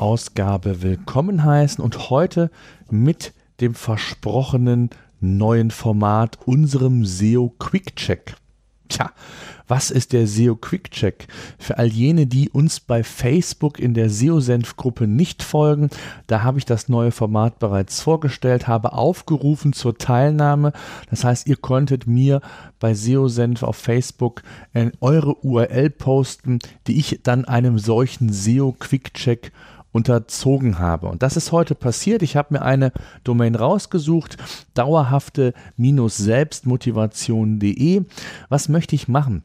Ausgabe willkommen heißen und heute mit dem versprochenen neuen Format, unserem SEO Quick Check. Tja, was ist der SEO Quick Check? Für all jene, die uns bei Facebook in der SEO-Senf-Gruppe nicht folgen, da habe ich das neue Format bereits vorgestellt, habe aufgerufen zur Teilnahme. Das heißt, ihr konntet mir bei SEO-Senf auf Facebook äh, eure URL posten, die ich dann einem solchen SEO Quick Check unterzogen habe. Und das ist heute passiert. Ich habe mir eine Domain rausgesucht, dauerhafte-selbstmotivation.de. Was möchte ich machen?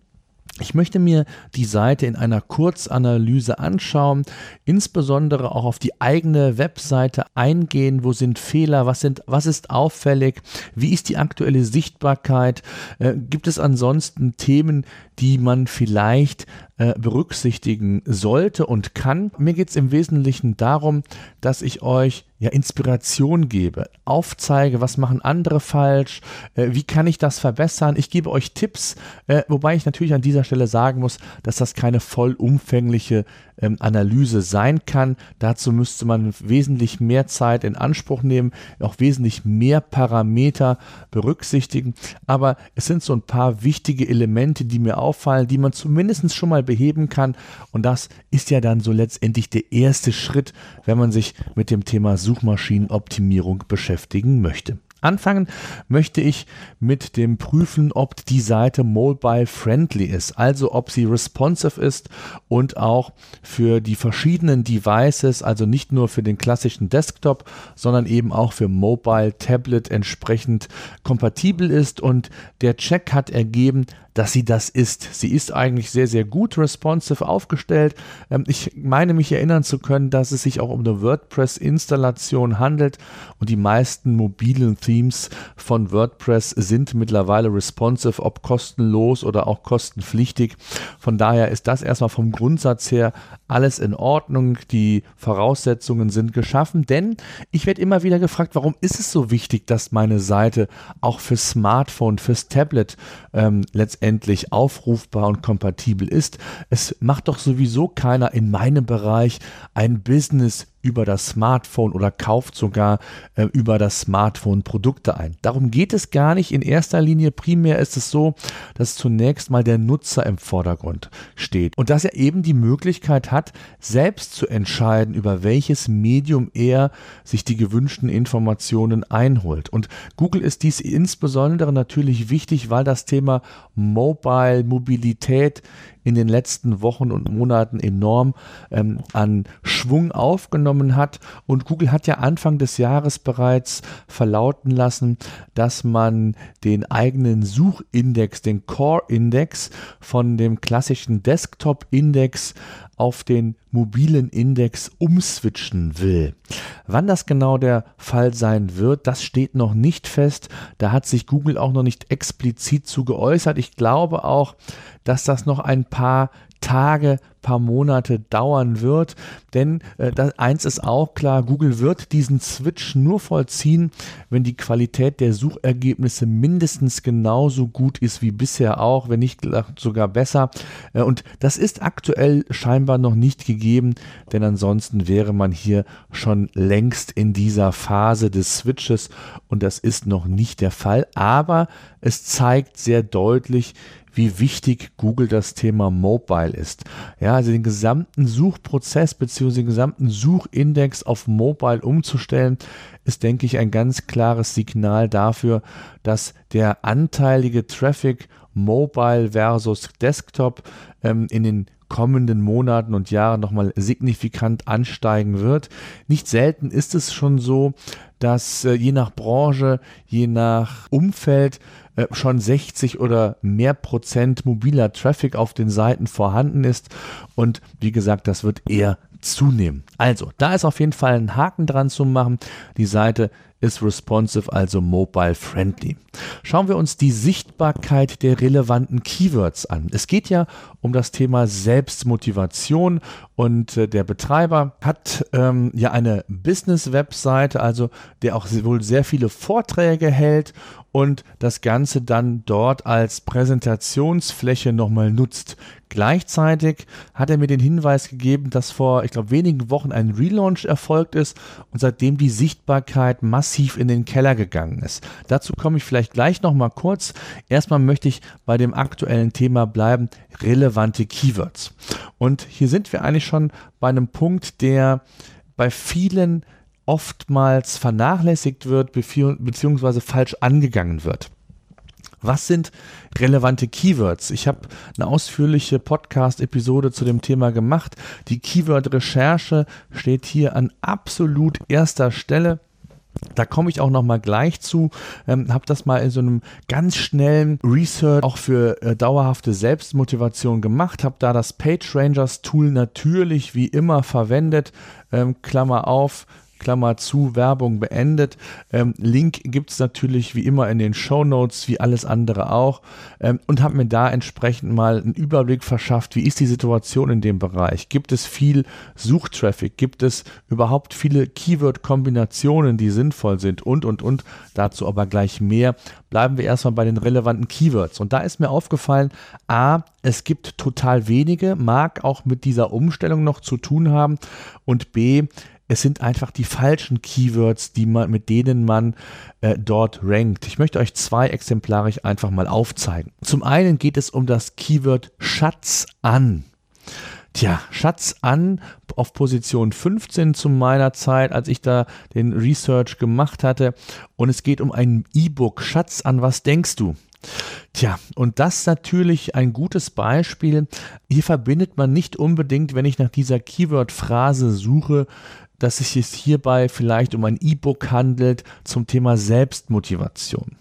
Ich möchte mir die Seite in einer Kurzanalyse anschauen, insbesondere auch auf die eigene Webseite eingehen, wo sind Fehler, was, sind, was ist auffällig, wie ist die aktuelle Sichtbarkeit, äh, gibt es ansonsten Themen, die man vielleicht äh, berücksichtigen sollte und kann. Mir geht es im Wesentlichen darum, dass ich euch ja Inspiration gebe, aufzeige, was machen andere falsch, äh, wie kann ich das verbessern. Ich gebe euch Tipps, äh, wobei ich natürlich an dieser Stelle sagen muss, dass das keine vollumfängliche ähm, Analyse sein kann. Dazu müsste man wesentlich mehr Zeit in Anspruch nehmen, auch wesentlich mehr Parameter berücksichtigen. Aber es sind so ein paar wichtige Elemente, die mir auffallen, die man zumindest schon mal beheben kann. Und das ist ja dann so letztendlich der erste Schritt, wenn man sich mit dem Thema Suchmaschinenoptimierung beschäftigen möchte. Anfangen möchte ich mit dem Prüfen, ob die Seite mobile friendly ist, also ob sie responsive ist und auch für die verschiedenen Devices, also nicht nur für den klassischen Desktop, sondern eben auch für Mobile Tablet entsprechend kompatibel ist. Und der Check hat ergeben, dass sie das ist. Sie ist eigentlich sehr, sehr gut responsive aufgestellt. Ähm, ich meine mich erinnern zu können, dass es sich auch um eine WordPress-Installation handelt und die meisten mobilen Themes von WordPress sind mittlerweile responsive, ob kostenlos oder auch kostenpflichtig. Von daher ist das erstmal vom Grundsatz her alles in Ordnung. Die Voraussetzungen sind geschaffen, denn ich werde immer wieder gefragt, warum ist es so wichtig, dass meine Seite auch für Smartphone, fürs Tablet ähm, letztendlich letztendlich aufrufbar und kompatibel ist. Es macht doch sowieso keiner in meinem Bereich ein Business über das Smartphone oder kauft sogar äh, über das Smartphone Produkte ein. Darum geht es gar nicht in erster Linie. Primär ist es so, dass zunächst mal der Nutzer im Vordergrund steht und dass er eben die Möglichkeit hat, selbst zu entscheiden, über welches Medium er sich die gewünschten Informationen einholt. Und Google ist dies insbesondere natürlich wichtig, weil das Thema Mobile Mobilität in den letzten Wochen und Monaten enorm ähm, an Schwung aufgenommen hat. Und Google hat ja Anfang des Jahres bereits verlauten lassen, dass man den eigenen Suchindex, den Core-Index von dem klassischen Desktop-Index auf den mobilen Index umswitchen will. Wann das genau der Fall sein wird, das steht noch nicht fest. Da hat sich Google auch noch nicht explizit zu geäußert. Ich glaube auch, dass das noch ein paar Tage, paar Monate dauern wird. Denn äh, eins ist auch klar, Google wird diesen Switch nur vollziehen, wenn die Qualität der Suchergebnisse mindestens genauso gut ist wie bisher auch, wenn nicht sogar besser. Äh, und das ist aktuell scheinbar noch nicht gegeben, denn ansonsten wäre man hier schon längst in dieser Phase des Switches und das ist noch nicht der Fall. Aber es zeigt sehr deutlich, wie wichtig Google das Thema Mobile ist. Ja, also den gesamten Suchprozess bzw. den gesamten Suchindex auf Mobile umzustellen, ist, denke ich, ein ganz klares Signal dafür, dass der anteilige Traffic Mobile versus Desktop ähm, in den kommenden Monaten und Jahren nochmal signifikant ansteigen wird. Nicht selten ist es schon so, dass äh, je nach Branche, je nach Umfeld äh, schon 60 oder mehr Prozent mobiler Traffic auf den Seiten vorhanden ist. Und wie gesagt, das wird eher zunehmen. Also, da ist auf jeden Fall ein Haken dran zu machen. Die Seite ist responsive, also mobile friendly. Schauen wir uns die Sichtbarkeit der relevanten Keywords an. Es geht ja um das Thema Selbstmotivation und äh, der Betreiber hat ähm, ja eine Business-Webseite, also der auch wohl sehr viele Vorträge hält und das Ganze dann dort als Präsentationsfläche nochmal nutzt. Gleichzeitig hat er mir den Hinweis gegeben, dass vor, ich glaube, wenigen Wochen ein Relaunch erfolgt ist und seitdem die Sichtbarkeit massiv in den Keller gegangen ist. Dazu komme ich vielleicht gleich nochmal kurz. Erstmal möchte ich bei dem aktuellen Thema bleiben, relevante Keywords. Und hier sind wir eigentlich schon bei einem Punkt, der bei vielen oftmals vernachlässigt wird beziehungsweise falsch angegangen wird. Was sind relevante Keywords? Ich habe eine ausführliche Podcast-Episode zu dem Thema gemacht. Die Keyword-Recherche steht hier an absolut erster Stelle. Da komme ich auch noch mal gleich zu. Ähm, habe das mal in so einem ganz schnellen Research auch für äh, dauerhafte Selbstmotivation gemacht. Habe da das PageRangers Tool natürlich wie immer verwendet. Ähm, Klammer auf, Klammer zu, Werbung beendet. Ähm, Link gibt es natürlich wie immer in den Show Notes, wie alles andere auch. Ähm, und habe mir da entsprechend mal einen Überblick verschafft, wie ist die Situation in dem Bereich. Gibt es viel Suchtraffic? Gibt es überhaupt viele Keyword-Kombinationen, die sinnvoll sind? Und, und, und. Dazu aber gleich mehr. Bleiben wir erstmal bei den relevanten Keywords. Und da ist mir aufgefallen, a, es gibt total wenige, mag auch mit dieser Umstellung noch zu tun haben. Und b, es sind einfach die falschen Keywords, die man, mit denen man äh, dort rankt. Ich möchte euch zwei exemplarisch einfach mal aufzeigen. Zum einen geht es um das Keyword Schatz an. Tja, Schatz an auf Position 15 zu meiner Zeit, als ich da den Research gemacht hatte. Und es geht um ein E-Book. Schatz an, was denkst du? Tja, und das natürlich ein gutes Beispiel. Hier verbindet man nicht unbedingt, wenn ich nach dieser Keyword-Phrase suche, dass es sich hierbei vielleicht um ein E-Book handelt zum Thema Selbstmotivation.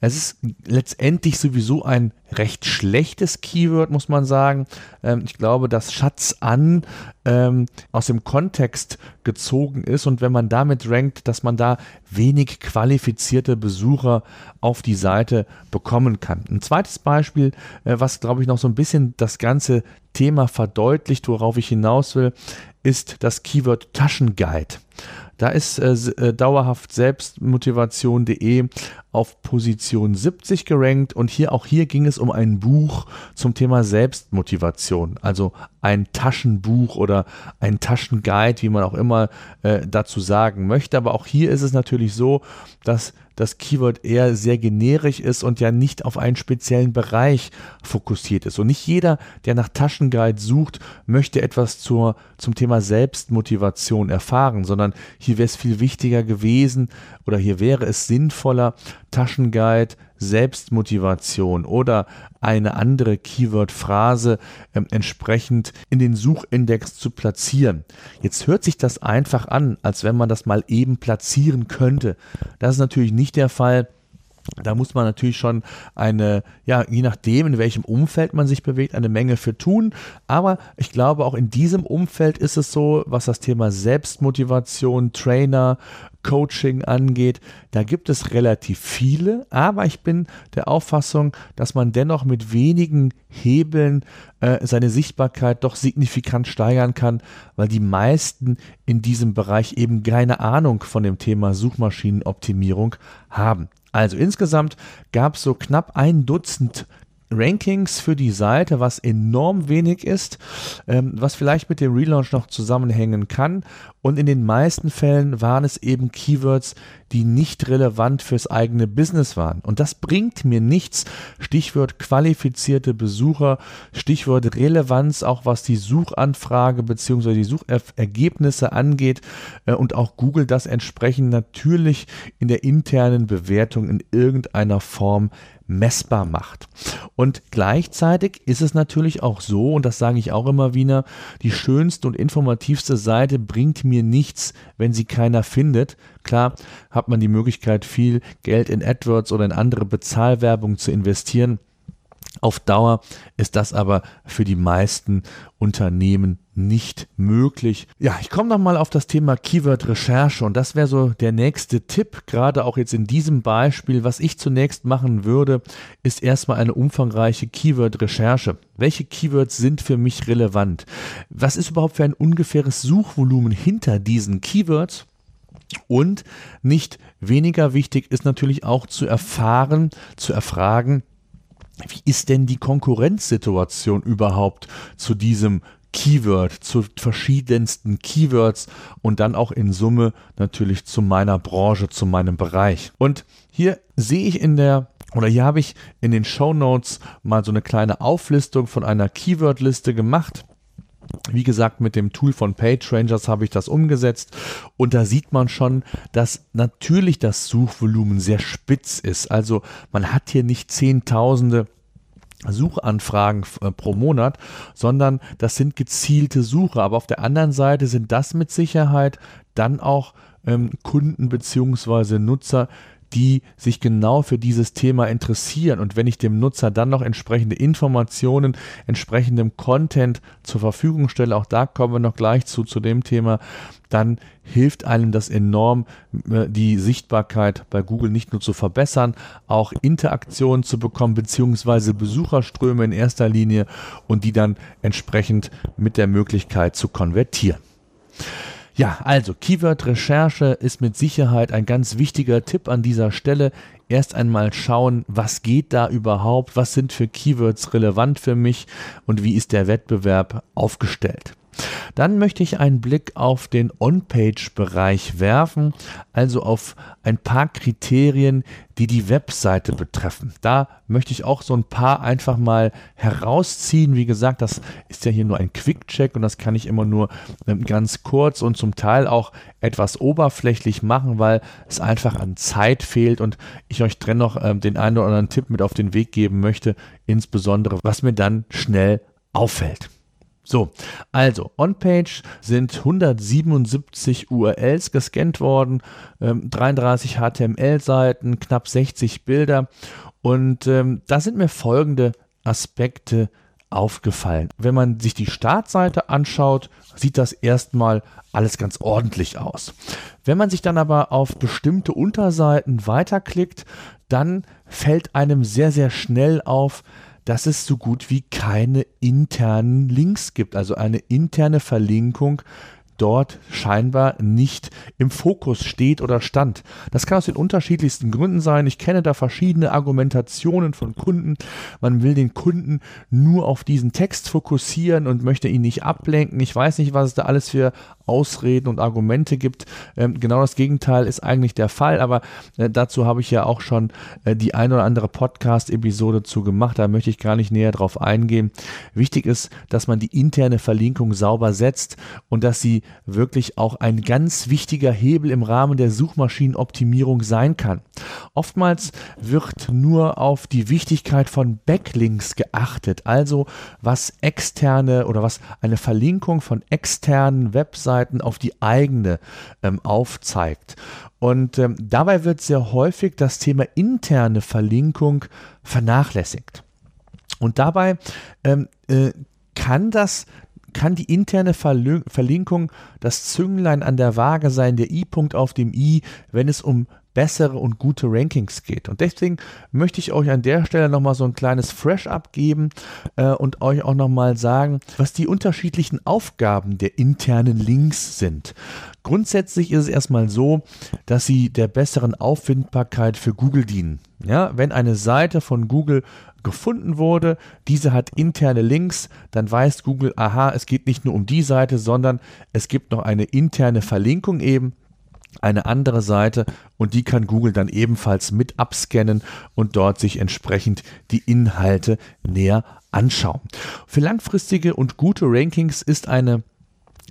Es ist letztendlich sowieso ein recht schlechtes Keyword, muss man sagen. Ähm, ich glaube, dass Schatz an ähm, aus dem Kontext gezogen ist und wenn man damit rankt, dass man da wenig qualifizierte Besucher auf die Seite bekommen kann. Ein zweites Beispiel, äh, was glaube ich noch so ein bisschen das ganze Thema verdeutlicht, worauf ich hinaus will, ist das Keyword Taschenguide. Da ist äh, äh, dauerhaft selbstmotivation.de auf Position 70 gerankt und hier auch hier ging es um ein Buch zum Thema Selbstmotivation, also ein Taschenbuch oder ein Taschenguide, wie man auch immer äh, dazu sagen möchte. Aber auch hier ist es natürlich so, dass das Keyword eher sehr generisch ist und ja nicht auf einen speziellen Bereich fokussiert ist. Und nicht jeder, der nach Taschenguide sucht, möchte etwas zur, zum Thema Selbstmotivation erfahren, sondern hier wäre es viel wichtiger gewesen oder hier wäre es sinnvoller, Taschenguide Selbstmotivation oder eine andere Keyword-Phrase äh, entsprechend in den Suchindex zu platzieren. Jetzt hört sich das einfach an, als wenn man das mal eben platzieren könnte. Das ist natürlich nicht der Fall. Da muss man natürlich schon eine, ja, je nachdem, in welchem Umfeld man sich bewegt, eine Menge für tun. Aber ich glaube, auch in diesem Umfeld ist es so, was das Thema Selbstmotivation, Trainer, Coaching angeht. Da gibt es relativ viele, aber ich bin der Auffassung, dass man dennoch mit wenigen Hebeln äh, seine Sichtbarkeit doch signifikant steigern kann, weil die meisten in diesem Bereich eben keine Ahnung von dem Thema Suchmaschinenoptimierung haben. Also insgesamt gab es so knapp ein Dutzend Rankings für die Seite, was enorm wenig ist, ähm, was vielleicht mit dem Relaunch noch zusammenhängen kann. Und in den meisten Fällen waren es eben Keywords, die nicht relevant fürs eigene Business waren. Und das bringt mir nichts. Stichwort qualifizierte Besucher, Stichwort Relevanz, auch was die Suchanfrage bzw. die Suchergebnisse angeht. Äh, und auch Google das entsprechend natürlich in der internen Bewertung in irgendeiner Form messbar macht. Und gleichzeitig ist es natürlich auch so, und das sage ich auch immer wieder, die schönste und informativste Seite bringt mir nichts, wenn sie keiner findet. Klar hat man die Möglichkeit, viel Geld in AdWords oder in andere Bezahlwerbung zu investieren. Auf Dauer ist das aber für die meisten Unternehmen nicht möglich. Ja, ich komme nochmal auf das Thema Keyword-Recherche und das wäre so der nächste Tipp, gerade auch jetzt in diesem Beispiel. Was ich zunächst machen würde, ist erstmal eine umfangreiche Keyword-Recherche. Welche Keywords sind für mich relevant? Was ist überhaupt für ein ungefähres Suchvolumen hinter diesen Keywords? Und nicht weniger wichtig ist natürlich auch zu erfahren, zu erfragen, wie ist denn die Konkurrenzsituation überhaupt zu diesem Keyword, zu verschiedensten Keywords und dann auch in Summe natürlich zu meiner Branche, zu meinem Bereich. Und hier sehe ich in der oder hier habe ich in den Show Notes mal so eine kleine Auflistung von einer Keyword-Liste gemacht. Wie gesagt, mit dem Tool von PageRangers habe ich das umgesetzt und da sieht man schon, dass natürlich das Suchvolumen sehr spitz ist. Also man hat hier nicht Zehntausende Suchanfragen äh, pro Monat, sondern das sind gezielte Suche. Aber auf der anderen Seite sind das mit Sicherheit dann auch ähm, Kunden bzw. Nutzer, die sich genau für dieses Thema interessieren. Und wenn ich dem Nutzer dann noch entsprechende Informationen, entsprechendem Content zur Verfügung stelle, auch da kommen wir noch gleich zu, zu dem Thema, dann hilft einem das enorm, äh, die Sichtbarkeit bei Google nicht nur zu verbessern, auch Interaktionen zu bekommen, beziehungsweise Besucherströme in erster Linie und die dann entsprechend mit der Möglichkeit zu konvertieren. Ja, also Keyword-Recherche ist mit Sicherheit ein ganz wichtiger Tipp an dieser Stelle. Erst einmal schauen, was geht da überhaupt, was sind für Keywords relevant für mich und wie ist der Wettbewerb aufgestellt. Dann möchte ich einen Blick auf den On-Page-Bereich werfen, also auf ein paar Kriterien, die die Webseite betreffen. Da möchte ich auch so ein paar einfach mal herausziehen. Wie gesagt, das ist ja hier nur ein Quick-Check und das kann ich immer nur ähm, ganz kurz und zum Teil auch etwas oberflächlich machen, weil es einfach an Zeit fehlt und ich euch dennoch ähm, den einen oder anderen Tipp mit auf den Weg geben möchte, insbesondere was mir dann schnell auffällt. So, also on-page sind 177 URLs gescannt worden, ähm, 33 HTML-Seiten, knapp 60 Bilder und ähm, da sind mir folgende Aspekte aufgefallen. Wenn man sich die Startseite anschaut, sieht das erstmal alles ganz ordentlich aus. Wenn man sich dann aber auf bestimmte Unterseiten weiterklickt, dann fällt einem sehr, sehr schnell auf, dass es so gut wie keine internen Links gibt, also eine interne Verlinkung dort scheinbar nicht im Fokus steht oder stand. Das kann aus den unterschiedlichsten Gründen sein. Ich kenne da verschiedene Argumentationen von Kunden. Man will den Kunden nur auf diesen Text fokussieren und möchte ihn nicht ablenken. Ich weiß nicht, was es da alles für Ausreden und Argumente gibt. Ähm, genau das Gegenteil ist eigentlich der Fall, aber äh, dazu habe ich ja auch schon äh, die ein oder andere Podcast-Episode zu gemacht. Da möchte ich gar nicht näher drauf eingehen. Wichtig ist, dass man die interne Verlinkung sauber setzt und dass sie wirklich auch ein ganz wichtiger Hebel im Rahmen der Suchmaschinenoptimierung sein kann. Oftmals wird nur auf die Wichtigkeit von Backlinks geachtet, also was externe oder was eine Verlinkung von externen Webseiten auf die eigene ähm, aufzeigt. Und ähm, dabei wird sehr häufig das Thema interne Verlinkung vernachlässigt. Und dabei ähm, äh, kann das kann die interne Verlinkung das Zünglein an der Waage sein, der I-Punkt auf dem I, wenn es um bessere und gute Rankings geht. Und deswegen möchte ich euch an der Stelle nochmal so ein kleines Fresh-Up geben äh, und euch auch nochmal sagen, was die unterschiedlichen Aufgaben der internen Links sind. Grundsätzlich ist es erstmal so, dass sie der besseren Auffindbarkeit für Google dienen. Ja, wenn eine Seite von Google gefunden wurde, diese hat interne Links, dann weiß Google, aha, es geht nicht nur um die Seite, sondern es gibt noch eine interne Verlinkung eben eine andere Seite und die kann Google dann ebenfalls mit abscannen und dort sich entsprechend die Inhalte näher anschauen. Für langfristige und gute Rankings ist eine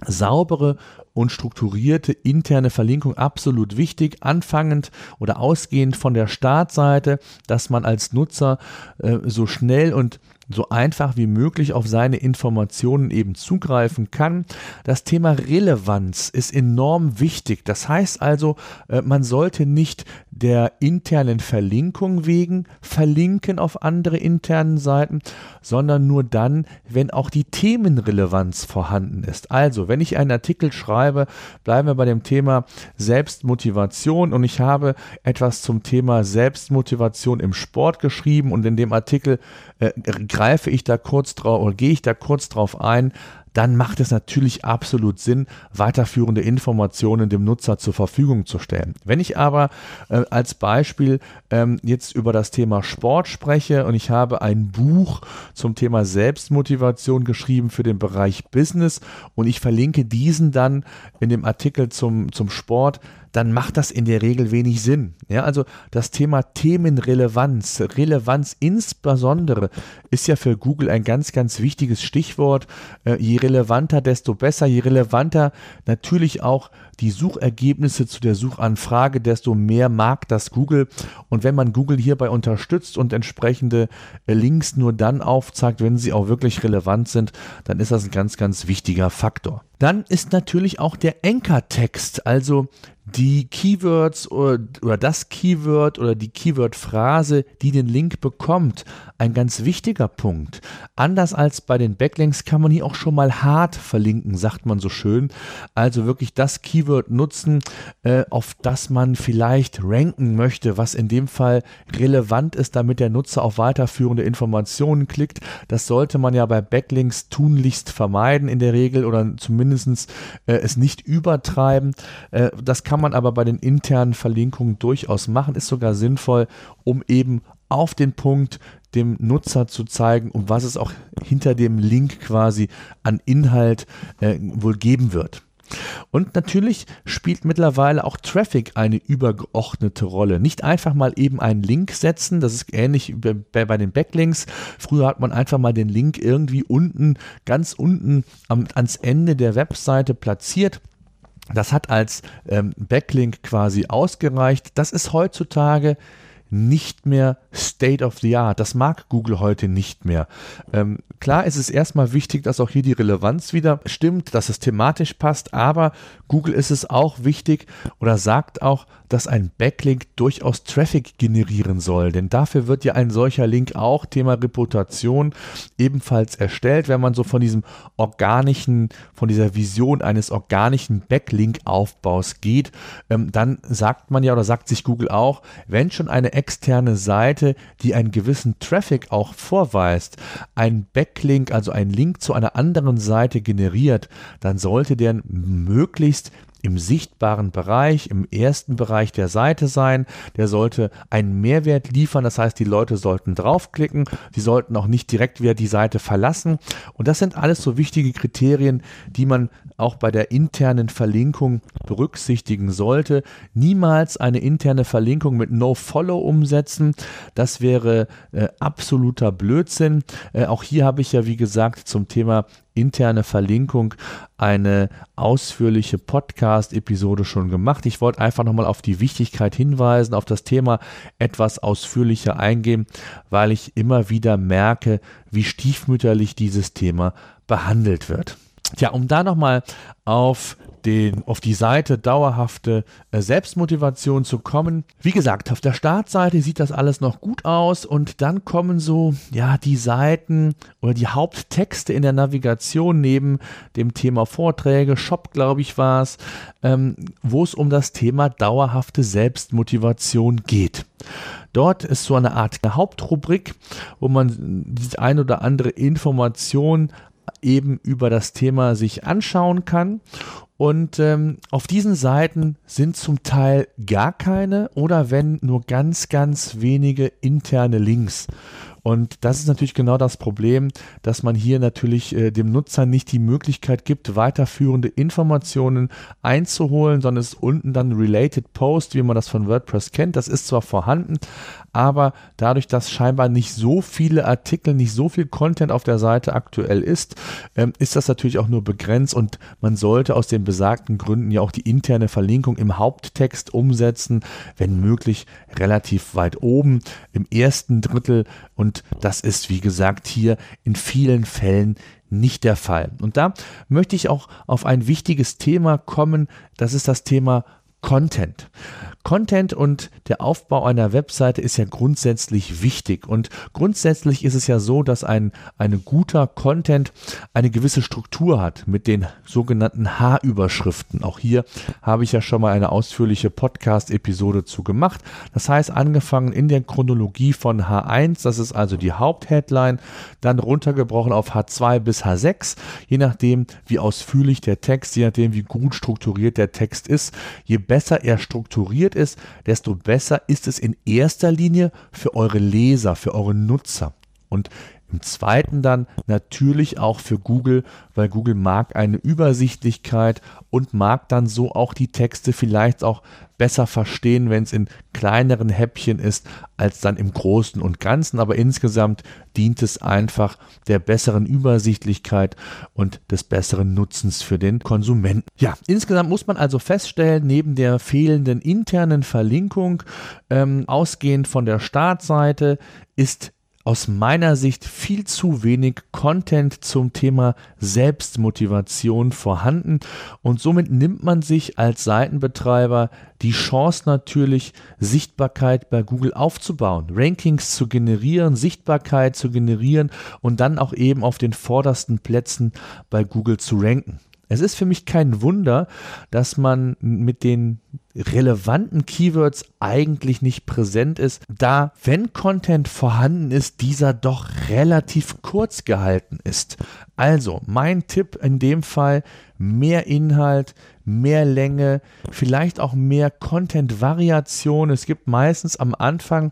saubere und strukturierte interne Verlinkung absolut wichtig, anfangend oder ausgehend von der Startseite, dass man als Nutzer äh, so schnell und so einfach wie möglich auf seine Informationen eben zugreifen kann. Das Thema Relevanz ist enorm wichtig. Das heißt also, äh, man sollte nicht der internen Verlinkung wegen verlinken auf andere internen Seiten, sondern nur dann, wenn auch die Themenrelevanz vorhanden ist. Also, wenn ich einen Artikel schreibe, bleiben wir bei dem Thema Selbstmotivation und ich habe etwas zum Thema Selbstmotivation im Sport geschrieben und in dem Artikel äh, greife ich da kurz drauf oder gehe ich da kurz drauf ein, dann macht es natürlich absolut Sinn, weiterführende Informationen dem Nutzer zur Verfügung zu stellen. Wenn ich aber äh, als Beispiel ähm, jetzt über das Thema Sport spreche und ich habe ein Buch zum Thema Selbstmotivation geschrieben für den Bereich Business und ich verlinke diesen dann in dem Artikel zum, zum Sport, dann macht das in der Regel wenig Sinn. Ja, also das Thema Themenrelevanz, Relevanz insbesondere ist ja für Google ein ganz, ganz wichtiges Stichwort. Äh, je relevanter, desto besser. Je relevanter natürlich auch die Suchergebnisse zu der Suchanfrage, desto mehr mag das Google. Und wenn man Google hierbei unterstützt und entsprechende äh, Links nur dann aufzeigt, wenn sie auch wirklich relevant sind, dann ist das ein ganz, ganz wichtiger Faktor. Dann ist natürlich auch der Anchor-Text, also die Keywords oder, oder, das Keyword oder die Keyword-Phrase, die den Link bekommt, ein ganz wichtiger Punkt. Anders als bei den Backlinks kann man hier auch schon mal hart verlinken, sagt man so schön. Also wirklich das Keyword nutzen, äh, auf das man vielleicht ranken möchte, was in dem Fall relevant ist, damit der Nutzer auf weiterführende Informationen klickt. Das sollte man ja bei Backlinks tunlichst vermeiden in der Regel oder zumindest äh, es nicht übertreiben. Äh, das kann kann man aber bei den internen Verlinkungen durchaus machen, ist sogar sinnvoll, um eben auf den Punkt dem Nutzer zu zeigen, um was es auch hinter dem Link quasi an Inhalt äh, wohl geben wird. Und natürlich spielt mittlerweile auch Traffic eine übergeordnete Rolle. Nicht einfach mal eben einen Link setzen, das ist ähnlich bei, bei den Backlinks. Früher hat man einfach mal den Link irgendwie unten, ganz unten am, ans Ende der Webseite platziert das hat als ähm, Backlink quasi ausgereicht. Das ist heutzutage nicht mehr State of the Art. Das mag Google heute nicht mehr. Ähm, klar ist es erstmal wichtig, dass auch hier die Relevanz wieder stimmt, dass es thematisch passt, aber Google ist es auch wichtig oder sagt auch, dass ein Backlink durchaus Traffic generieren soll. Denn dafür wird ja ein solcher Link auch, Thema Reputation, ebenfalls erstellt. Wenn man so von diesem organischen, von dieser Vision eines organischen Backlink-Aufbaus geht, ähm, dann sagt man ja oder sagt sich Google auch, wenn schon eine externe Seite, die einen gewissen Traffic auch vorweist, ein Backlink, also ein Link zu einer anderen Seite generiert, dann sollte der möglichst im sichtbaren Bereich, im ersten Bereich der Seite sein. Der sollte einen Mehrwert liefern. Das heißt, die Leute sollten draufklicken. Sie sollten auch nicht direkt wieder die Seite verlassen. Und das sind alles so wichtige Kriterien, die man auch bei der internen Verlinkung berücksichtigen sollte. Niemals eine interne Verlinkung mit No-Follow umsetzen. Das wäre äh, absoluter Blödsinn. Äh, auch hier habe ich ja, wie gesagt, zum Thema interne Verlinkung eine ausführliche Podcast-Episode schon gemacht. Ich wollte einfach nochmal auf die Wichtigkeit hinweisen, auf das Thema etwas ausführlicher eingehen, weil ich immer wieder merke, wie stiefmütterlich dieses Thema behandelt wird. Tja, um da nochmal auf den, auf die Seite dauerhafte äh, Selbstmotivation zu kommen. Wie gesagt, auf der Startseite sieht das alles noch gut aus und dann kommen so, ja, die Seiten oder die Haupttexte in der Navigation neben dem Thema Vorträge, Shop, glaube ich, war es, ähm, wo es um das Thema dauerhafte Selbstmotivation geht. Dort ist so eine Art Hauptrubrik, wo man die ein oder andere Information eben über das Thema sich anschauen kann. Und ähm, auf diesen Seiten sind zum Teil gar keine oder wenn nur ganz, ganz wenige interne Links. Und das ist natürlich genau das Problem, dass man hier natürlich äh, dem Nutzer nicht die Möglichkeit gibt, weiterführende Informationen einzuholen, sondern es ist unten dann Related Post, wie man das von WordPress kennt. Das ist zwar vorhanden, aber dadurch, dass scheinbar nicht so viele Artikel, nicht so viel Content auf der Seite aktuell ist, ähm, ist das natürlich auch nur begrenzt und man sollte aus den besagten Gründen ja auch die interne Verlinkung im Haupttext umsetzen, wenn möglich relativ weit oben im ersten Drittel und Und das ist, wie gesagt, hier in vielen Fällen nicht der Fall. Und da möchte ich auch auf ein wichtiges Thema kommen. Das ist das Thema Content. Content und der Aufbau einer Webseite ist ja grundsätzlich wichtig. Und grundsätzlich ist es ja so, dass ein, ein guter Content eine gewisse Struktur hat mit den sogenannten H-Überschriften. Auch hier habe ich ja schon mal eine ausführliche Podcast-Episode zu gemacht. Das heißt, angefangen in der Chronologie von H1, das ist also die Hauptheadline, dann runtergebrochen auf H2 bis H6, je nachdem, wie ausführlich der Text, je nachdem, wie gut strukturiert der Text ist. Je besser er strukturiert ist, desto besser ist es in erster Linie für eure Leser, für eure Nutzer. Und im zweiten dann natürlich auch für Google, weil Google mag eine Übersichtlichkeit und mag dann so auch die Texte vielleicht auch besser verstehen, wenn es in kleineren Häppchen ist, als dann im Großen und Ganzen. Aber insgesamt dient es einfach der besseren Übersichtlichkeit und des besseren Nutzens für den Konsumenten. Ja, insgesamt muss man also feststellen, neben der fehlenden internen Verlinkung, ähm, ausgehend von der Startseite, ist aus meiner Sicht viel zu wenig Content zum Thema Selbstmotivation vorhanden und somit nimmt man sich als Seitenbetreiber die Chance natürlich, Sichtbarkeit bei Google aufzubauen, Rankings zu generieren, Sichtbarkeit zu generieren und dann auch eben auf den vordersten Plätzen bei Google zu ranken. Es ist für mich kein Wunder, dass man mit den relevanten Keywords eigentlich nicht präsent ist, da, wenn Content vorhanden ist, dieser doch relativ kurz gehalten ist. Also, mein Tipp in dem Fall, mehr Inhalt, mehr Länge, vielleicht auch mehr Content-Variation. Es gibt meistens am Anfang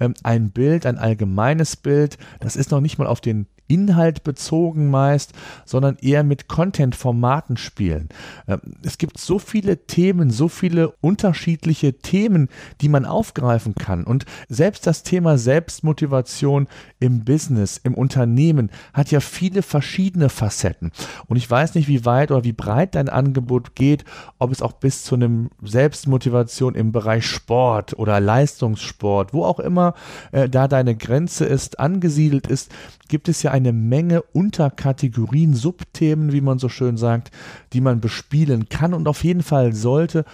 ähm, ein Bild, ein allgemeines Bild. Das ist noch nicht mal auf den Inhalt bezogen meist, sondern eher mit Content-Formaten spielen. Ähm, es gibt so viele Themen, so viele unterschiedliche Themen, die man aufgreifen kann. Und selbst das Thema Selbstmotivation im Business, im Unternehmen hat ja viele verschiedene Facetten. Und ich weiß nicht, wie weit oder wie breit dein Angebot geht, ob es auch bis zu einem Selbstmotivation im Bereich Sport oder Leistungssport, wo auch immer äh, da deine Grenze ist, angesiedelt ist, gibt es ja eine Menge Unterkategorien, Subthemen, wie man so schön sagt, die man bespielen kann und auf jeden Fall sollte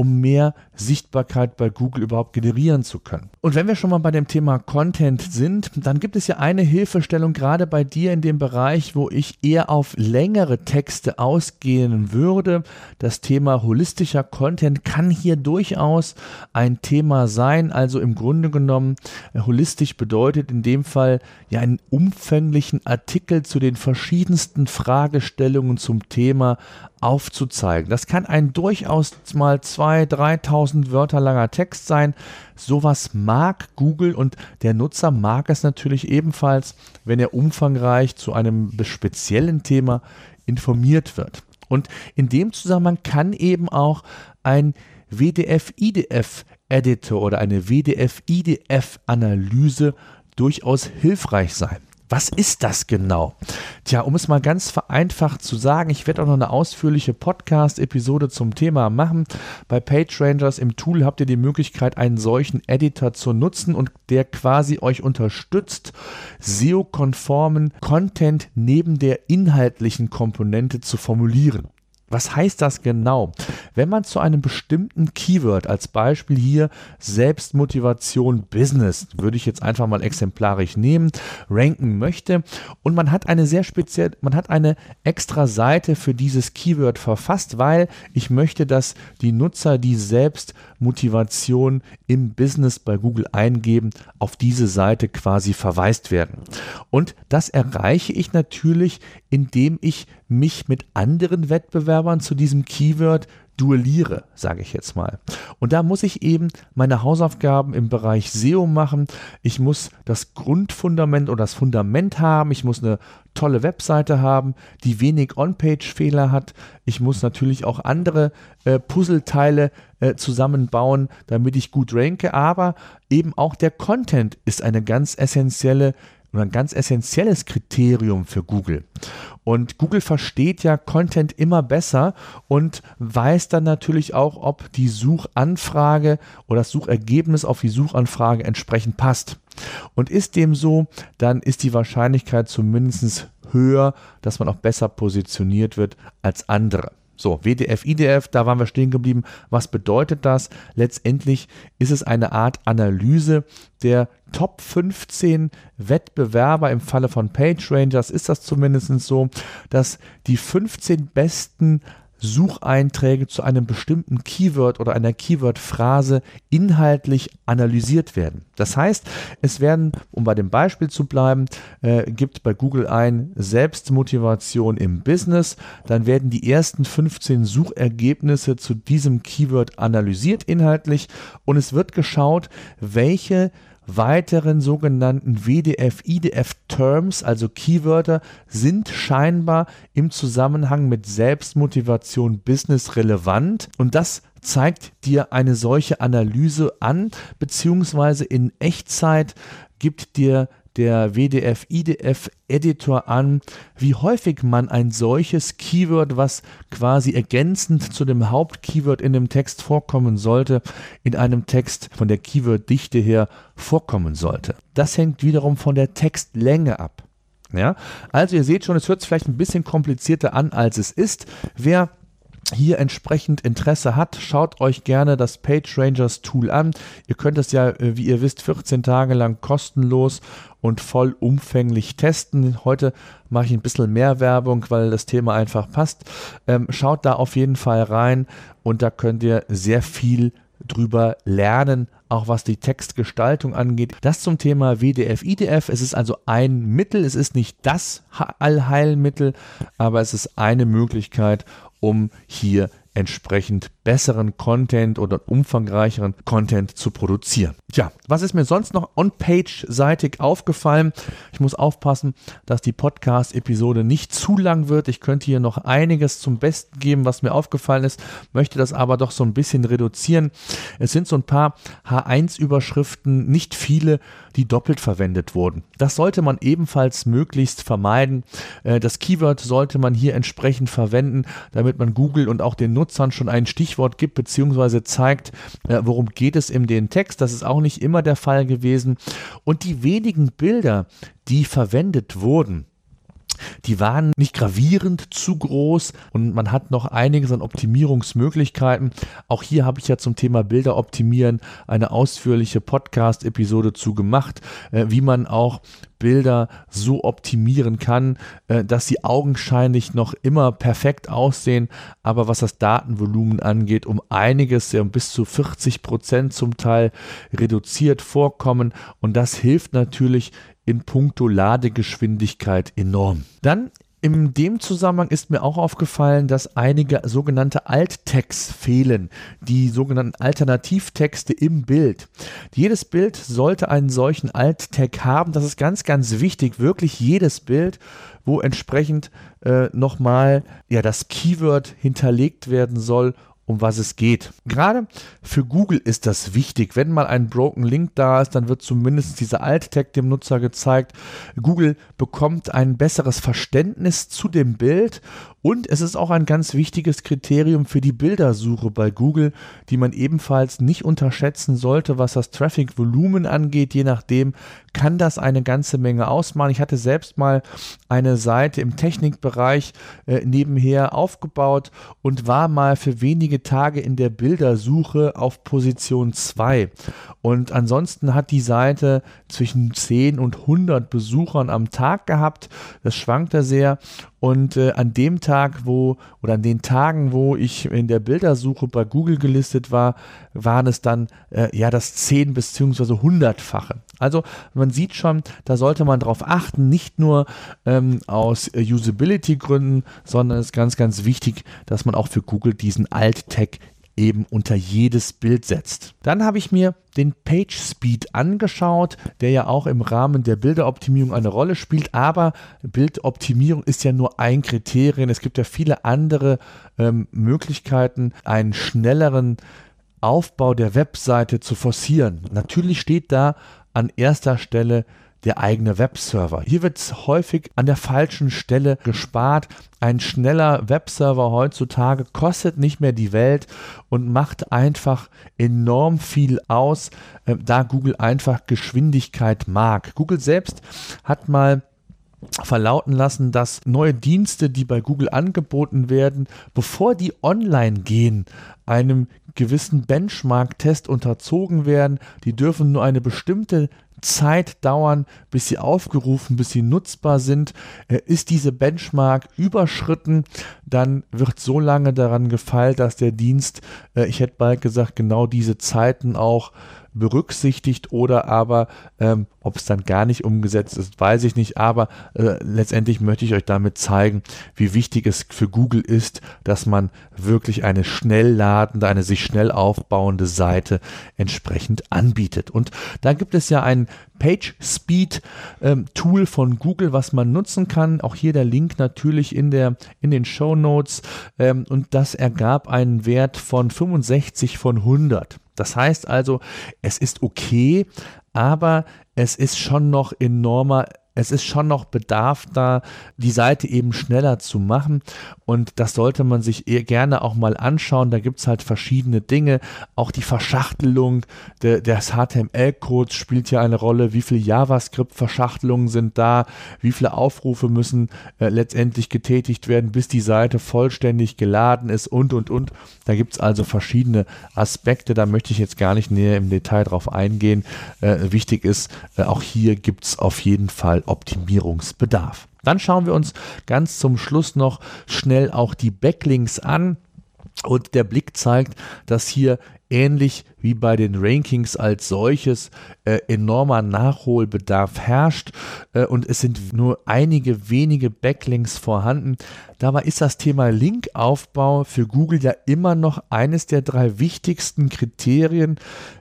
um mehr Sichtbarkeit bei Google überhaupt generieren zu können. Und wenn wir schon mal bei dem Thema Content sind, dann gibt es ja eine Hilfestellung gerade bei dir in dem Bereich, wo ich eher auf längere Texte ausgehen würde. Das Thema holistischer Content kann hier durchaus ein Thema sein. Also im Grunde genommen, holistisch bedeutet in dem Fall ja einen umfänglichen Artikel zu den verschiedensten Fragestellungen zum Thema aufzuzeigen. Das kann ein durchaus mal 2.000, 3.000 Wörter langer Text sein. Sowas mag Google und der Nutzer mag es natürlich ebenfalls, wenn er umfangreich zu einem speziellen Thema informiert wird. Und in dem Zusammenhang kann eben auch ein WDF-IDF-Editor oder eine WDF-IDF-Analyse durchaus hilfreich sein. Was ist das genau? Tja, um es mal ganz vereinfacht zu sagen, ich werde auch noch eine ausführliche Podcast-Episode zum Thema machen. Bei PageRangers im Tool habt ihr die Möglichkeit, einen solchen Editor zu nutzen und der quasi euch unterstützt, SEO-konformen Content neben der inhaltlichen Komponente zu formulieren. Was heißt das genau? Wenn man zu einem bestimmten Keyword, als Beispiel hier Selbstmotivation Business, würde ich jetzt einfach mal exemplarisch nehmen, ranken möchte und man hat eine sehr speziell, man hat eine extra Seite für dieses Keyword verfasst, weil ich möchte, dass die Nutzer, die Selbstmotivation im Business bei Google eingeben, auf diese Seite quasi verweist werden. Und das erreiche ich natürlich, indem ich mich mit anderen Wettbewerbern zu diesem Keyword duelliere, sage ich jetzt mal. Und da muss ich eben meine Hausaufgaben im Bereich SEO machen. Ich muss das Grundfundament oder das Fundament haben. Ich muss eine tolle Webseite haben, die wenig On-Page-Fehler hat. Ich muss natürlich auch andere äh, Puzzleteile äh, zusammenbauen, damit ich gut ranke. Aber eben auch der Content ist eine ganz essentielle und ein ganz essentielles Kriterium für Google. Und Google versteht ja Content immer besser und weiß dann natürlich auch, ob die Suchanfrage oder das Suchergebnis auf die Suchanfrage entsprechend passt. Und ist dem so, dann ist die Wahrscheinlichkeit zumindest höher, dass man auch besser positioniert wird als andere. So, WDF, IDF, da waren wir stehen geblieben. Was bedeutet das? Letztendlich ist es eine Art Analyse der Top 15 Wettbewerber im Falle von PageRangers ist das zumindest so, dass die 15 besten Sucheinträge zu einem bestimmten Keyword oder einer Keyword-Phrase inhaltlich analysiert werden. Das heißt, es werden, um bei dem Beispiel zu bleiben, äh, gibt bei Google ein Selbstmotivation im Business, dann werden die ersten 15 Suchergebnisse zu diesem Keyword analysiert inhaltlich und es wird geschaut, welche weiteren sogenannten WDF-IDF-Terms, also Keywörter, sind scheinbar im Zusammenhang mit Selbstmotivation Business relevant. Und das zeigt dir eine solche Analyse an, beziehungsweise in Echtzeit gibt dir der WDF-IDF-Editor an, wie häufig man ein solches Keyword, was quasi ergänzend zu dem Hauptkeyword in dem Text vorkommen sollte, in einem Text von der Keyworddichte her vorkommen sollte. Das hängt wiederum von der Textlänge ab. Ja? Also ihr seht schon, es hört sich vielleicht ein bisschen komplizierter an, als es ist. Wer hier entsprechend Interesse hat, schaut euch gerne das PageRangers Tool an. Ihr könnt es ja, äh, wie ihr wisst, 14 Tage lang kostenlos und vollumfänglich testen. Heute mache ich ein bisschen mehr Werbung, weil das Thema einfach passt. Ähm, schaut da auf jeden Fall rein und da könnt ihr sehr viel drüber lernen, auch was die Textgestaltung angeht. Das zum Thema WDF, IDF. Es ist also ein Mittel, es ist nicht das Allheilmittel, aber es ist eine Möglichkeit, um hier entsprechend besseren Content oder umfangreicheren Content zu produzieren. Tja, was ist mir sonst noch on-page-seitig aufgefallen? Ich muss aufpassen, dass die Podcast-Episode nicht zu lang wird. Ich könnte hier noch einiges zum Besten geben, was mir aufgefallen ist, möchte das aber doch so ein bisschen reduzieren. Es sind so ein paar H1-Überschriften, nicht viele, die doppelt verwendet wurden. Das sollte man ebenfalls möglichst vermeiden. Äh, das Keyword sollte man hier entsprechend verwenden, damit man Google und auch den Nutzern schon ein Stichwort Stichwort gibt, beziehungsweise zeigt, äh, worum geht es in den Text. Das ist auch nicht immer der Fall gewesen. Und die wenigen Bilder, die verwendet wurden, die waren nicht gravierend zu groß und man hat noch einiges an Optimierungsmöglichkeiten. Auch hier habe ich ja zum Thema Bilder optimieren eine ausführliche Podcast-Episode zu gemacht, äh, wie man auch Bilder so optimieren kann, äh, dass sie augenscheinlich noch immer perfekt aussehen, aber was das Datenvolumen angeht, um einiges, ja, bis zu 40 Prozent zum Teil reduziert vorkommen. Und das hilft natürlich in puncto Ladegeschwindigkeit enorm. Dann in dem Zusammenhang ist mir auch aufgefallen, dass einige sogenannte Alt-Tags fehlen, die sogenannten Alternativtexte im Bild. Jedes Bild sollte einen solchen Alt-Tag haben. Das ist ganz, ganz wichtig. Wirklich jedes Bild, wo entsprechend äh, nochmal ja, das Keyword hinterlegt werden soll um was es geht. Gerade für Google ist das wichtig. Wenn mal ein Broken Link da ist, dann wird zumindest dieser Alt-Tag dem Nutzer gezeigt. Google bekommt ein besseres Verständnis zu dem Bild und es ist auch ein ganz wichtiges Kriterium für die Bildersuche bei Google, die man ebenfalls nicht unterschätzen sollte, was das Traffic-Volumen angeht. Je nachdem kann das eine ganze Menge ausmachen. Ich hatte selbst mal eine Seite im Technikbereich äh, nebenher aufgebaut und war mal für wenige Tage in der Bildersuche auf Position 2. Und ansonsten hat die Seite zwischen 10 und 100 Besuchern am Tag gehabt. Das schwankte sehr und äh, an dem Tag, wo oder an den Tagen, wo ich in der Bildersuche bei Google gelistet war, waren es dann äh, ja das 10 bzw. 100-fache. Also man sieht schon, da sollte man darauf achten, nicht nur ähm, aus äh, Usability-Gründen, sondern es ist ganz, ganz wichtig, dass man auch für Google diesen Alt-Tag eben unter jedes Bild setzt. Dann habe ich mir den Page Speed angeschaut, der ja auch im Rahmen der Bilderoptimierung eine Rolle spielt, aber Bildoptimierung ist ja nur ein Kriterium. Es gibt ja viele andere ähm, Möglichkeiten, einen schnelleren Aufbau der Webseite zu forcieren. Natürlich steht da an erster Stelle der eigene Webserver. Hier wird häufig an der falschen Stelle gespart. Ein schneller Webserver heutzutage kostet nicht mehr die Welt und macht einfach enorm viel aus, äh, da Google einfach Geschwindigkeit mag. Google selbst hat mal verlauten lassen, dass neue Dienste, die bei Google angeboten werden, bevor die online gehen, einem gewissen Benchmark-Test unterzogen werden. Die dürfen nur eine bestimmte Zeit dauern, bis sie aufgerufen, bis sie nutzbar sind. Äh, ist diese Benchmark überschritten, dann wird so lange daran gefeilt, dass der Dienst, äh, ich hätte bald gesagt, genau diese Zeiten auch berücksichtigt oder aber ähm, ob es dann gar nicht umgesetzt ist, weiß ich nicht. Aber äh, letztendlich möchte ich euch damit zeigen, wie wichtig es für Google ist, dass man wirklich eine schnell ladende, eine sich schnell aufbauende Seite entsprechend anbietet. Und da gibt es ja ein Page Speed ähm, Tool von Google, was man nutzen kann. Auch hier der Link natürlich in, der, in den Show Notes. Ähm, und das ergab einen Wert von 65 von 100. Das heißt also, es ist okay, aber es ist schon noch enormer es ist schon noch Bedarf da, die Seite eben schneller zu machen. Und das sollte man sich gerne auch mal anschauen. Da gibt es halt verschiedene Dinge. Auch die Verschachtelung de, des HTML-Codes spielt ja eine Rolle. Wie viele JavaScript-Verschachtelungen sind da? Wie viele Aufrufe müssen äh, letztendlich getätigt werden, bis die Seite vollständig geladen ist und, und, und. Da gibt es also verschiedene Aspekte. Da möchte ich jetzt gar nicht näher im Detail drauf eingehen. Äh, wichtig ist, äh, auch hier gibt es auf jeden Fall Optimierungsbedarf. Dann schauen wir uns ganz zum Schluss noch schnell auch die Backlinks an. Und der Blick zeigt, dass hier ähnlich wie bei den Rankings als solches äh, enormer Nachholbedarf herrscht äh, und es sind nur einige wenige Backlinks vorhanden. Dabei ist das Thema Linkaufbau für Google ja immer noch eines der drei wichtigsten Kriterien,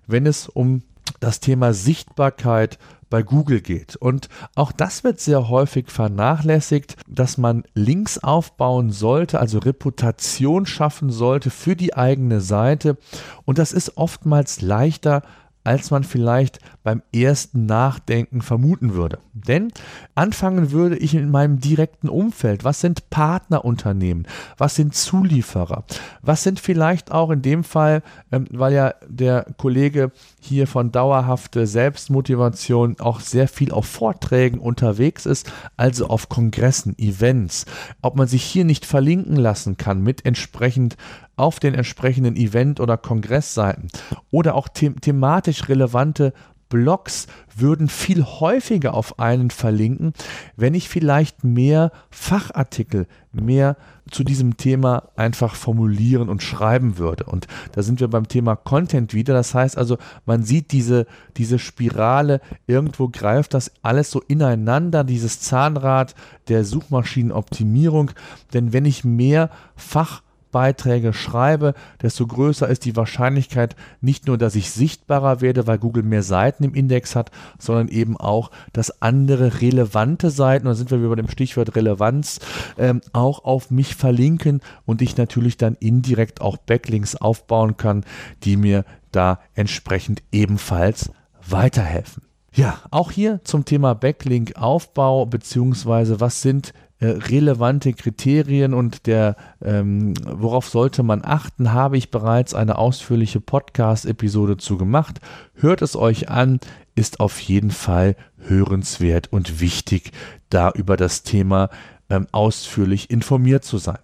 wenn es um das Thema Sichtbarkeit bei Google geht. Und auch das wird sehr häufig vernachlässigt, dass man Links aufbauen sollte, also Reputation schaffen sollte für die eigene Seite. Und das ist oftmals leichter, als man vielleicht beim ersten Nachdenken vermuten würde. Denn anfangen würde ich in meinem direkten Umfeld. Was sind Partnerunternehmen? Was sind Zulieferer? Was sind vielleicht auch in dem Fall, ähm, weil ja der Kollege hier von dauerhafte Selbstmotivation auch sehr viel auf Vorträgen unterwegs ist, also auf Kongressen, Events, ob man sich hier nicht verlinken lassen kann mit entsprechend auf den entsprechenden Event- oder Kongressseiten oder auch the thematisch relevante Blogs würden viel häufiger auf einen verlinken, wenn ich vielleicht mehr Fachartikel, mehr zu diesem Thema einfach formulieren und schreiben würde. Und da sind wir beim Thema Content wieder. Das heißt also, man sieht diese, diese Spirale, irgendwo greift das alles so ineinander, dieses Zahnrad der Suchmaschinenoptimierung. Denn wenn ich mehr Fach Beiträge schreibe, desto größer ist die Wahrscheinlichkeit nicht nur, dass ich sichtbarer werde, weil Google mehr Seiten im Index hat, sondern eben auch, dass andere relevante Seiten, da sind wir wieder bei dem Stichwort Relevanz, ähm, auch auf mich verlinken und ich natürlich dann indirekt auch Backlinks aufbauen kann, die mir da entsprechend ebenfalls weiterhelfen. Ja, auch hier zum Thema Backlink-Aufbau, beziehungsweise was sind relevante Kriterien und der, ähm, worauf sollte man achten, habe ich bereits eine ausführliche Podcast-Episode zu gemacht. Hört es euch an, ist auf jeden Fall hörenswert und wichtig, da über das Thema ähm, ausführlich informiert zu sein.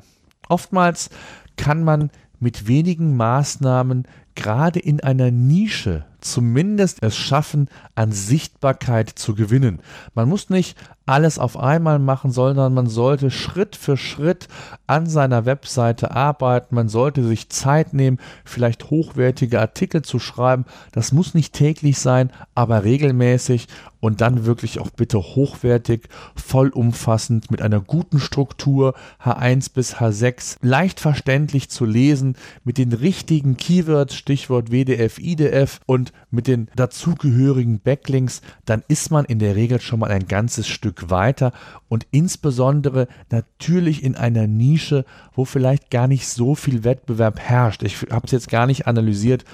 Oftmals kann man mit wenigen Maßnahmen gerade in einer Nische zumindest es schaffen, an Sichtbarkeit zu gewinnen. Man muss nicht alles auf einmal machen, sondern man sollte Schritt für Schritt an seiner Webseite arbeiten. Man sollte sich Zeit nehmen, vielleicht hochwertige Artikel zu schreiben. Das muss nicht täglich sein, aber regelmäßig und dann wirklich auch bitte hochwertig, vollumfassend mit einer guten Struktur H1 bis H6 leicht verständlich zu lesen, mit den richtigen Keywords Stichwort WDF, IDF und mit den dazugehörigen Backlinks, dann ist man in der Regel schon mal ein ganzes Stück weiter und insbesondere natürlich in einer Nische, wo vielleicht gar nicht so viel Wettbewerb herrscht. Ich habe es jetzt gar nicht analysiert,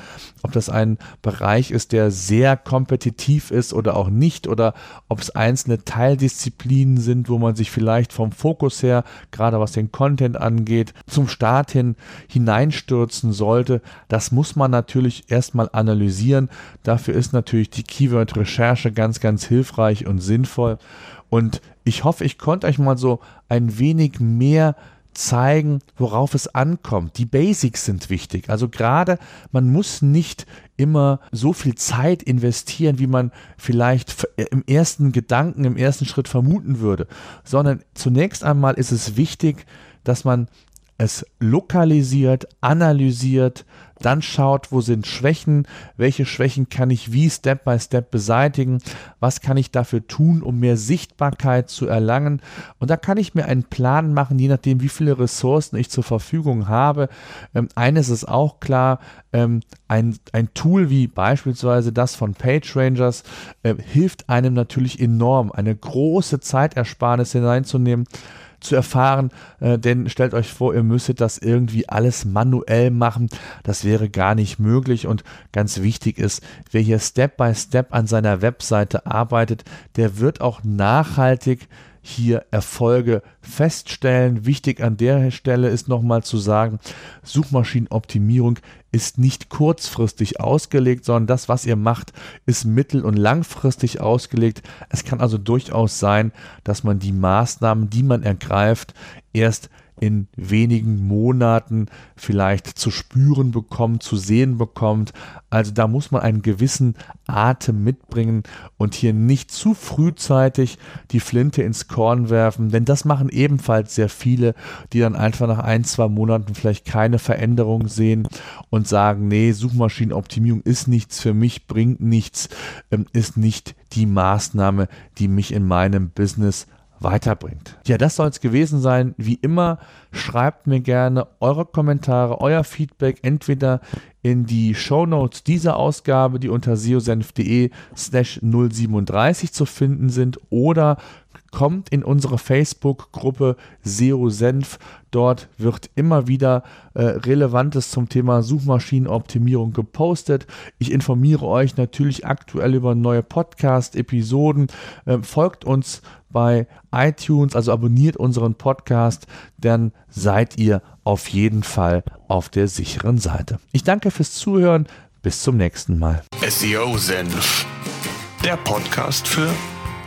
ob das ein Bereich ist, der sehr kompetitiv ist oder auch nicht oder ob es einzelne Teildisziplinen sind, wo man sich vielleicht vom Fokus her, gerade was den Content angeht, zum Start hin hineinstürzen sollte. Das muss man natürlich erstmal analysieren. Dafür ist natürlich die Keyword-Recherche ganz, ganz hilfreich und sinnvoll. Und ich hoffe, ich konnte euch mal so ein wenig mehr zeigen, worauf es ankommt. Die Basics sind wichtig. Also gerade, man muss nicht immer so viel Zeit investieren, wie man vielleicht im ersten Gedanken, im ersten Schritt vermuten würde, sondern zunächst einmal ist es wichtig, dass man es lokalisiert, analysiert, dann schaut, wo sind Schwächen, welche Schwächen kann ich wie Step by Step beseitigen, was kann ich dafür tun, um mehr Sichtbarkeit zu erlangen. Und da kann ich mir einen Plan machen, je nachdem, wie viele Ressourcen ich zur Verfügung habe. Ähm, eines ist auch klar, ähm, ein, ein Tool wie beispielsweise das von PageRangers äh, hilft einem natürlich enorm, eine große Zeitersparnis hineinzunehmen zu erfahren, äh, denn stellt euch vor, ihr müsstet das irgendwie alles manuell machen. Das wäre gar nicht möglich und ganz wichtig ist, wer hier Step by Step an seiner Webseite arbeitet, der wird auch nachhaltig hier Erfolge feststellen. Wichtig an der Stelle ist nochmal zu sagen, Suchmaschinenoptimierung ist nicht kurzfristig ausgelegt, sondern das, was ihr macht, ist mittel- und langfristig ausgelegt. Es kann also durchaus sein, dass man die Maßnahmen, die man ergreift, erst in wenigen Monaten vielleicht zu spüren bekommt, zu sehen bekommt. Also da muss man einen gewissen Atem mitbringen und hier nicht zu frühzeitig die Flinte ins Korn werfen, denn das machen ebenfalls sehr viele, die dann einfach nach ein, zwei Monaten vielleicht keine Veränderung sehen und sagen, nee, Suchmaschinenoptimierung ist nichts für mich, bringt nichts, ähm, ist nicht die Maßnahme, die mich in meinem Business weiterbringt. Ja, das soll es gewesen sein. Wie immer, schreibt mir gerne eure Kommentare, euer Feedback entweder in die Show Notes dieser Ausgabe, die unter seosenf.de slash 037 zu finden sind oder kommt in unsere Facebook-Gruppe SEO Senf. Dort wird immer wieder äh, Relevantes zum Thema Suchmaschinenoptimierung gepostet. Ich informiere euch natürlich aktuell über neue Podcast-Episoden. Äh, folgt uns bei iTunes, also abonniert unseren Podcast, dann seid ihr auf jeden Fall auf der sicheren Seite. Ich danke fürs Zuhören. Bis zum nächsten Mal. SEO Senf, der Podcast für